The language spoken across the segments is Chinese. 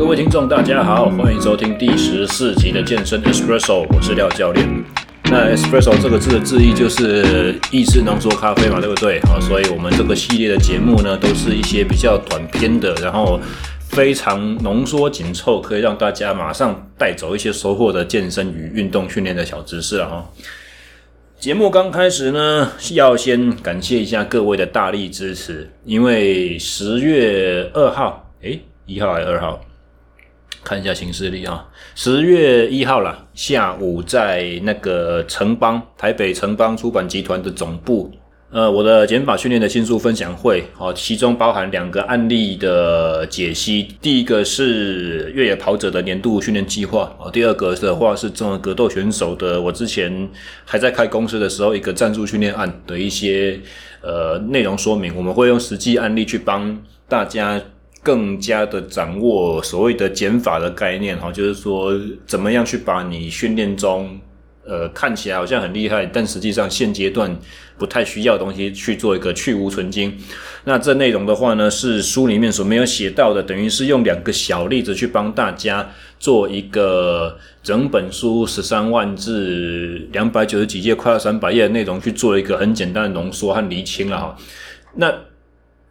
各位听众，大家好，欢迎收听第十四集的健身 Espresso，我是廖教练。那 Espresso 这个字的字义就是意式浓缩咖啡嘛，对不对？好，所以我们这个系列的节目呢，都是一些比较短篇的，然后非常浓缩紧凑，可以让大家马上带走一些收获的健身与运动训练的小知识了哈。节目刚开始呢，要先感谢一下各位的大力支持，因为十月二号，诶，一号还是二号？看一下行事历啊，十月一号啦，下午在那个城邦台北城邦出版集团的总部，呃，我的减法训练的新书分享会，哦，其中包含两个案例的解析，第一个是越野跑者的年度训练计划，哦，第二个的话是这种格斗选手的，我之前还在开公司的时候一个战术训练案的一些呃内容说明，我们会用实际案例去帮大家。更加的掌握所谓的减法的概念哈，就是说怎么样去把你训练中，呃，看起来好像很厉害，但实际上现阶段不太需要的东西去做一个去芜存精。那这内容的话呢，是书里面所没有写到的，等于是用两个小例子去帮大家做一个整本书十三万字、两百九十几页、快要三百页的内容去做一个很简单的浓缩和厘清了哈。那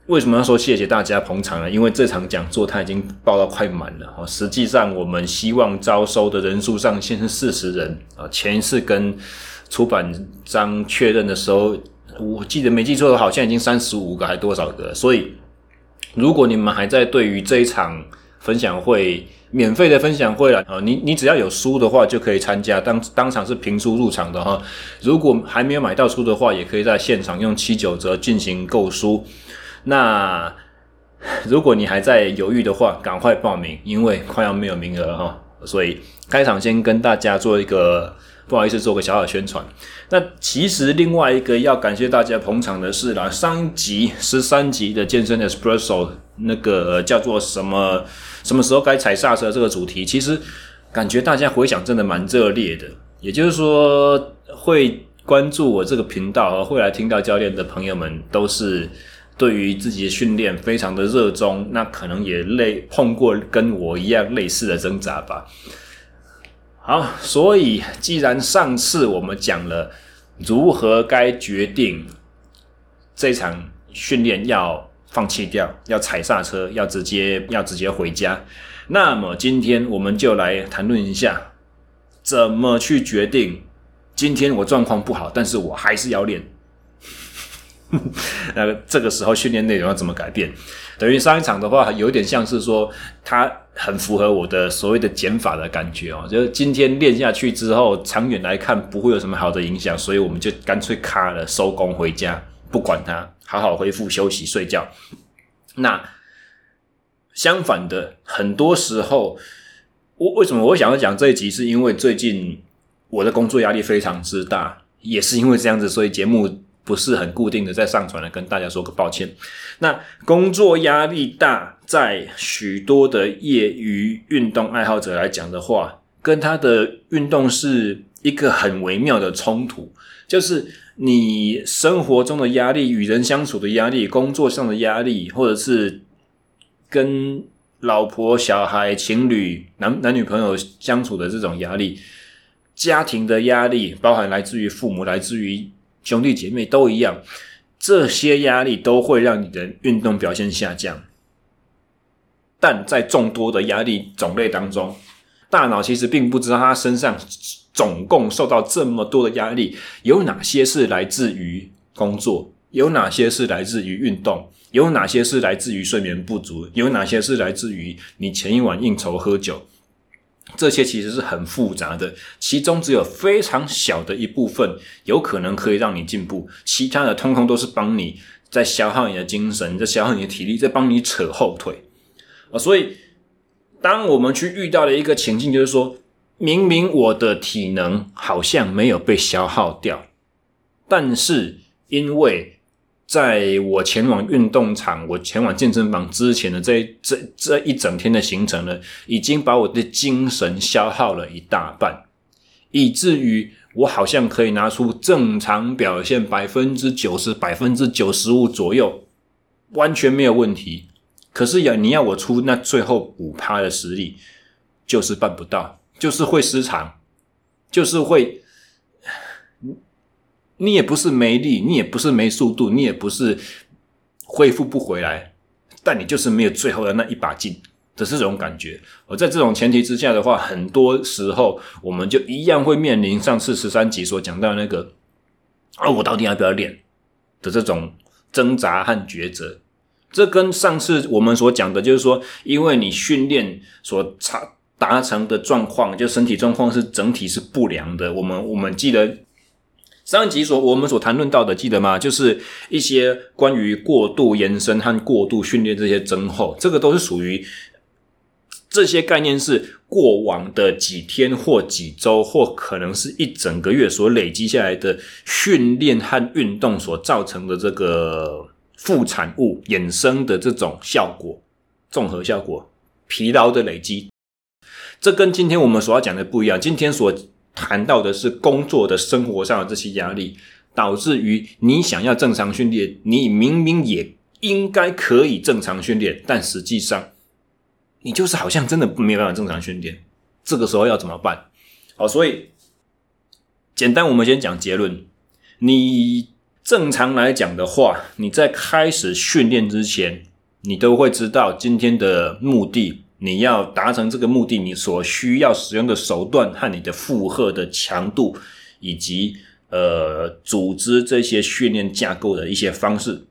为什么要说谢谢大家捧场呢？因为这场讲座它已经报到快满了哈。实际上，我们希望招收的人数上限是四十人啊。前一次跟出版商确认的时候，我记得没记错的话，好像已经三十五个还多少个。所以，如果你们还在对于这一场分享会免费的分享会了啊，你你只要有书的话就可以参加，当当场是凭书入场的哈。如果还没有买到书的话，也可以在现场用七九折进行购书。那如果你还在犹豫的话，赶快报名，因为快要没有名额了哈。所以开场先跟大家做一个不好意思，做个小小宣传。那其实另外一个要感谢大家捧场的是啦，上一集十三集的健身 Espresso 那个叫做什么什么时候该踩刹车这个主题，其实感觉大家回响真的蛮热烈的。也就是说，会关注我这个频道和会来听到教练的朋友们都是。对于自己的训练非常的热衷，那可能也类碰过跟我一样类似的挣扎吧。好，所以既然上次我们讲了如何该决定这场训练要放弃掉，要踩刹车，要直接要直接回家，那么今天我们就来谈论一下怎么去决定。今天我状况不好，但是我还是要练。那这个时候训练内容要怎么改变？等于上一场的话，有点像是说，它很符合我的所谓的减法的感觉哦。就是今天练下去之后，长远来看不会有什么好的影响，所以我们就干脆卡了，收工回家，不管它，好好恢复休息睡觉。那相反的，很多时候，我为什么我想要讲这一集？是因为最近我的工作压力非常之大，也是因为这样子，所以节目。不是很固定的在上传了，跟大家说个抱歉。那工作压力大，在许多的业余运动爱好者来讲的话，跟他的运动是一个很微妙的冲突，就是你生活中的压力、与人相处的压力、工作上的压力，或者是跟老婆、小孩、情侣、男男女朋友相处的这种压力，家庭的压力，包含来自于父母，来自于。兄弟姐妹都一样，这些压力都会让你的运动表现下降。但在众多的压力种类当中，大脑其实并不知道他身上总共受到这么多的压力，有哪些是来自于工作，有哪些是来自于运动，有哪些是来自于睡眠不足，有哪些是来自于你前一晚应酬喝酒。这些其实是很复杂的，其中只有非常小的一部分有可能可以让你进步，其他的通通都是帮你在消耗你的精神，在消耗你的体力，在帮你扯后腿啊！所以，当我们去遇到的一个情境，就是说，明明我的体能好像没有被消耗掉，但是因为在我前往运动场、我前往健身房之前的这这这一整天的行程呢，已经把我的精神消耗了一大半，以至于我好像可以拿出正常表现百分之九十、百分之九十五左右，完全没有问题。可是要你要我出那最后五趴的实力，就是办不到，就是会失常，就是会，你也不是没力，你也不是没速度，你也不是恢复不回来，但你就是没有最后的那一把劲。的这种感觉，而在这种前提之下的话，很多时候我们就一样会面临上次十三集所讲到那个，啊，我到底要不要练的这种挣扎和抉择。这跟上次我们所讲的，就是说，因为你训练所达达成的状况，就身体状况是整体是不良的。我们我们记得上集所我们所谈论到的，记得吗？就是一些关于过度延伸和过度训练这些增厚，这个都是属于。这些概念是过往的几天或几周，或可能是一整个月所累积下来的训练和运动所造成的这个副产物衍生的这种效果，综合效果，疲劳的累积。这跟今天我们所要讲的不一样。今天所谈到的是工作的生活上的这些压力，导致于你想要正常训练，你明明也应该可以正常训练，但实际上。你就是好像真的没有办法正常训练，这个时候要怎么办？好，所以简单，我们先讲结论。你正常来讲的话，你在开始训练之前，你都会知道今天的目的。你要达成这个目的，你所需要使用的手段和你的负荷的强度，以及呃组织这些训练架构的一些方式。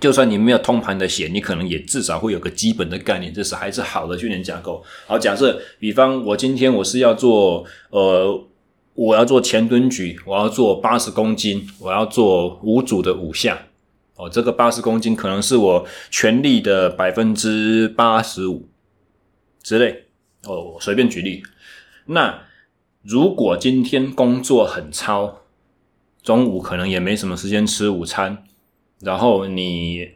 就算你没有通盘的写，你可能也至少会有个基本的概念，这是还是好的训练架构。好，假设比方我今天我是要做，呃，我要做前蹲举，我要做八十公斤，我要做五组的五下。哦，这个八十公斤可能是我全力的百分之八十五之类。哦，随便举例。那如果今天工作很操，中午可能也没什么时间吃午餐。然后你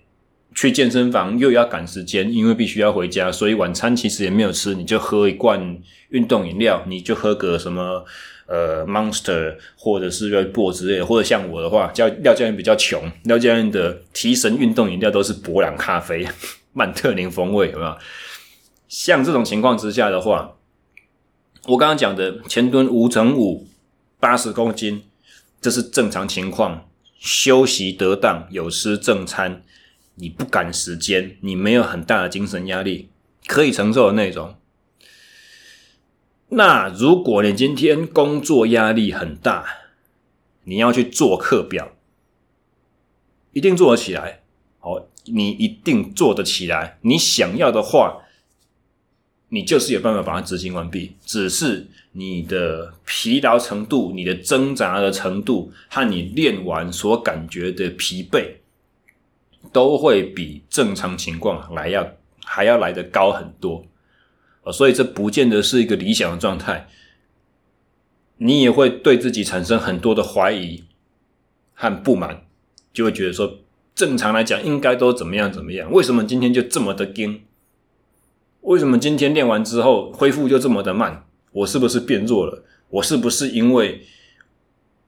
去健身房又要赶时间，因为必须要回家，所以晚餐其实也没有吃，你就喝一罐运动饮料，你就喝个什么呃 Monster 或者是 Red Bull 之类的，或者像我的话，廖教练比较穷，廖教练的提神运动饮料都是伯朗咖啡、曼特宁风味，有没有？像这种情况之下的话，我刚刚讲的前蹲五乘五八十公斤，这是正常情况。休息得当，有吃正餐，你不赶时间，你没有很大的精神压力，可以承受的那种。那如果你今天工作压力很大，你要去做课表，一定做得起来。好，你一定做得起来。你想要的话，你就是有办法把它执行完毕，只是。你的疲劳程度、你的挣扎的程度和你练完所感觉的疲惫，都会比正常情况来要还要来得高很多，所以这不见得是一个理想的状态。你也会对自己产生很多的怀疑和不满，就会觉得说，正常来讲应该都怎么样怎么样，为什么今天就这么的硬？为什么今天练完之后恢复就这么的慢？我是不是变弱了？我是不是因为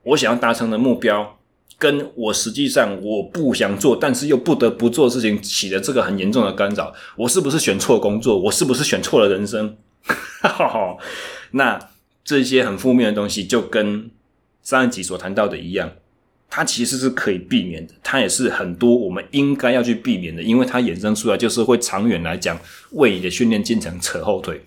我想要达成的目标，跟我实际上我不想做，但是又不得不做事情起了这个很严重的干扰？我是不是选错工作？我是不是选错了人生？哈 哈那这些很负面的东西，就跟上一集所谈到的一样，它其实是可以避免的，它也是很多我们应该要去避免的，因为它衍生出来就是会长远来讲为你的训练进程扯后腿。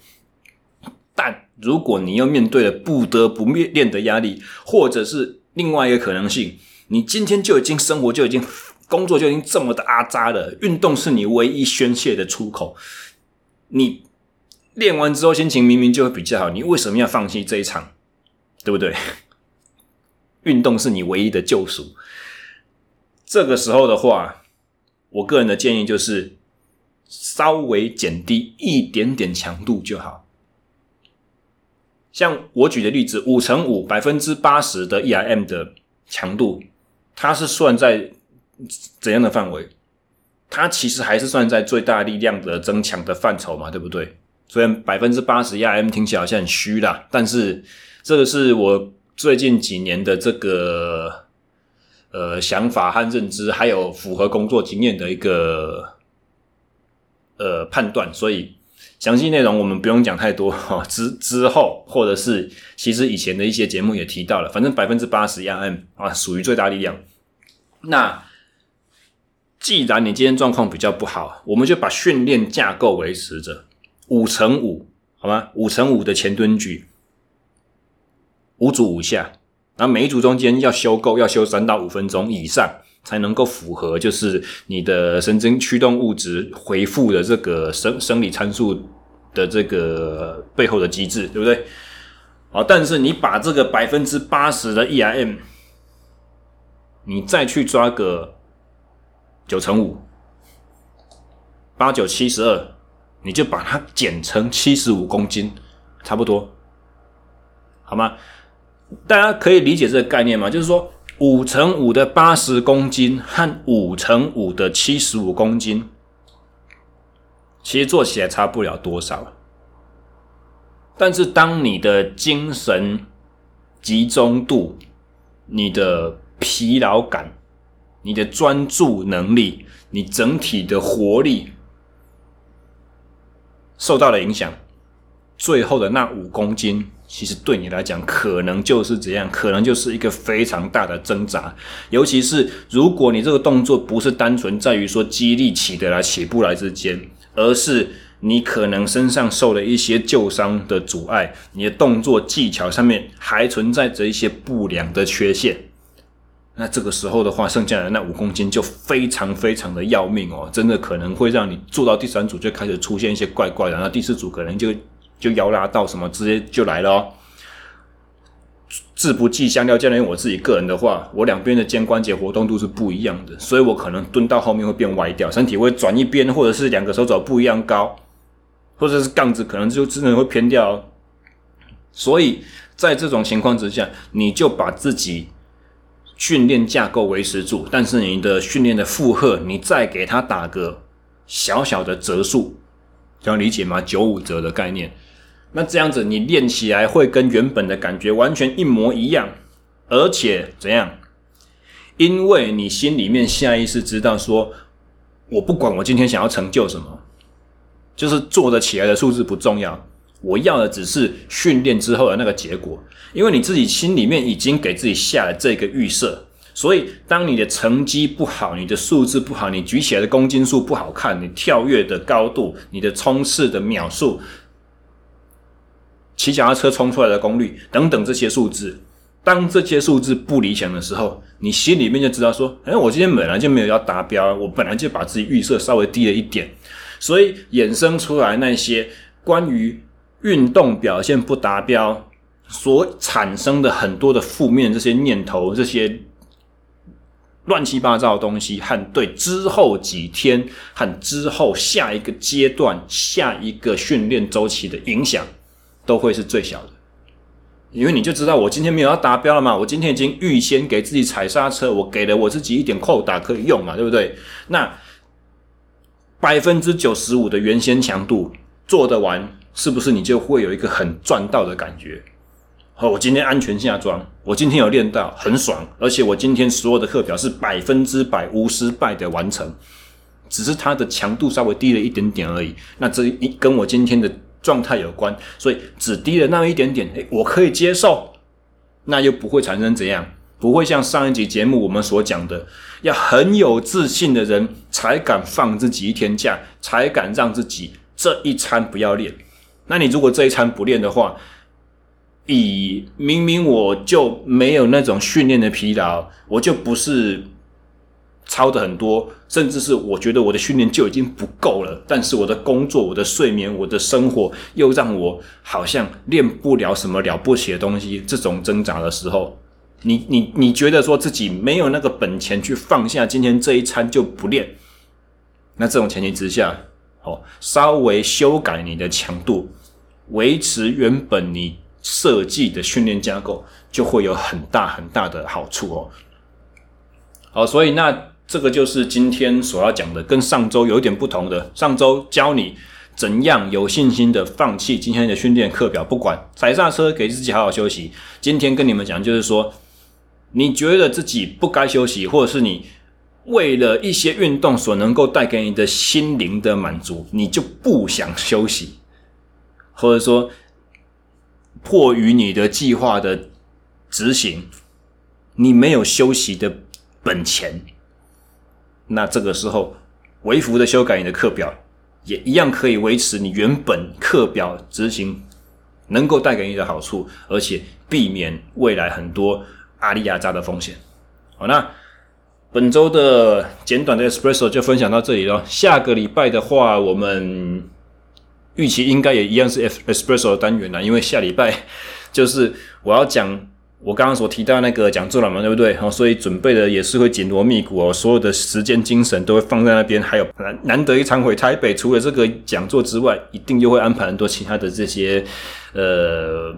但如果你又面对了不得不面练的压力，或者是另外一个可能性，你今天就已经生活就已经工作就已经这么的阿杂了，运动是你唯一宣泄的出口，你练完之后心情明明就会比较好，你为什么要放弃这一场？对不对？运动是你唯一的救赎。这个时候的话，我个人的建议就是稍微减低一点点强度就好。像我举的例子，五乘五百分之八十的 ERM 的强度，它是算在怎样的范围？它其实还是算在最大力量的增强的范畴嘛，对不对？虽然百分之八十 ERM 听起来好像很虚啦，但是这个是我最近几年的这个呃想法和认知，还有符合工作经验的一个呃判断，所以详细内容我们不用讲太多哈。之之后或者是其实以前的一些节目也提到了，反正百分之八十 RM 啊属于最大力量。那既然你今天状况比较不好，我们就把训练架构维持着五乘五，好吗？五乘五的前蹲举，五组五下，然后每一组中间要休够，要休三到五分钟以上，才能够符合就是你的神经驱动物质回复的这个生生理参数的这个背后的机制，对不对？好，但是你把这个百分之八十的 EIM，你再去抓个。九乘五，八九七十二，你就把它减成七十五公斤，差不多，好吗？大家可以理解这个概念吗？就是说，五乘五的八十公斤和五乘五的七十五公斤，其实做起来差不了多少。但是，当你的精神集中度、你的疲劳感，你的专注能力，你整体的活力受到了影响，最后的那五公斤，其实对你来讲，可能就是这样，可能就是一个非常大的挣扎。尤其是如果你这个动作不是单纯在于说激励起得来起不来之间，而是你可能身上受了一些旧伤的阻碍，你的动作技巧上面还存在着一些不良的缺陷。那这个时候的话，剩下的那五公斤就非常非常的要命哦，真的可能会让你做到第三组就开始出现一些怪怪的，然后第四组可能就就摇拉到什么直接就来了哦。字不计香料教练，我自己个人的话，我两边的肩关节活动度是不一样的，所以我可能蹲到后面会变歪掉，身体会转一边，或者是两个手肘不一样高，或者是杠子可能就真的会偏掉哦。所以在这种情况之下，你就把自己。训练架构维持住，但是你的训练的负荷，你再给它打个小小的折数，这样理解吗？九五折的概念，那这样子你练起来会跟原本的感觉完全一模一样，而且怎样？因为你心里面下意识知道说，我不管我今天想要成就什么，就是做得起来的数字不重要。我要的只是训练之后的那个结果，因为你自己心里面已经给自己下了这个预设，所以当你的成绩不好，你的数字不好，你举起来的公斤数不好看，你跳跃的高度，你的冲刺的秒数，骑脚踏车冲出来的功率等等这些数字，当这些数字不理想的时候，你心里面就知道说，哎，我今天本来就没有要达标，我本来就把自己预设稍微低了一点，所以衍生出来那些关于。运动表现不达标所产生的很多的负面这些念头，这些乱七八糟的东西，和对之后几天和之后下一个阶段、下一个训练周期的影响，都会是最小的。因为你就知道，我今天没有要达标了嘛，我今天已经预先给自己踩刹车，我给了我自己一点扣打可以用嘛，对不对？那百分之九十五的原先强度做得完。是不是你就会有一个很赚到的感觉？好，我今天安全下装，我今天有练到，很爽，而且我今天所有的课表是百分之百无失败的完成，只是它的强度稍微低了一点点而已。那这一跟我今天的状态有关，所以只低了那么一点点，诶，我可以接受。那又不会产生怎样？不会像上一集节目我们所讲的，要很有自信的人才敢放自己一天假，才敢让自己这一餐不要练。那你如果这一餐不练的话，以明明我就没有那种训练的疲劳，我就不是操的很多，甚至是我觉得我的训练就已经不够了，但是我的工作、我的睡眠、我的生活又让我好像练不了什么了不起的东西，这种挣扎的时候，你你你觉得说自己没有那个本钱去放下今天这一餐就不练，那这种前提之下。哦，稍微修改你的强度，维持原本你设计的训练架构，就会有很大很大的好处哦。好，所以那这个就是今天所要讲的，跟上周有一点不同的。上周教你怎样有信心的放弃今天的训练课表，不管踩刹车，给自己好好休息。今天跟你们讲，就是说，你觉得自己不该休息，或者是你为了一些运动所能够带给你的心灵的满足，你就不想休息，或者说迫于你的计划的执行，你没有休息的本钱，那这个时候微幅的修改你的课表，也一样可以维持你原本课表执行能够带给你的好处，而且避免未来很多阿里亚扎的风险。好，那。本周的简短的 Espresso 就分享到这里了。下个礼拜的话，我们预期应该也一样是 Espresso 的单元啦，因为下礼拜 就是我要讲我刚刚所提到那个讲座了嘛，对不对？好，所以准备的也是会紧锣密鼓哦，所有的时间精神都会放在那边。还有难难得一场回台北，除了这个讲座之外，一定又会安排很多其他的这些呃。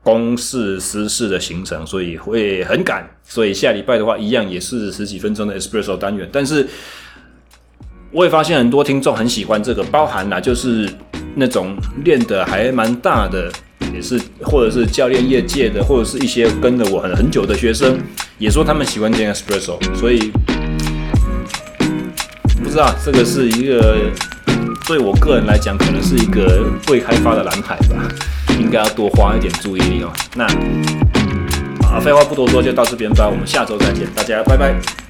公事私事的行程，所以会很赶。所以下礼拜的话，一样也是十几分钟的 Espresso 单元。但是我也发现很多听众很喜欢这个，包含啦，就是那种练的还蛮大的，也是或者是教练业界的，或者是一些跟了我很很久的学生，也说他们喜欢听 Espresso。所以不知道这个是一个对我个人来讲，可能是一个未开发的蓝海吧。应该要多花一点注意力哦。那啊，废话不多说，就到这边吧。我们下周再见，大家拜拜。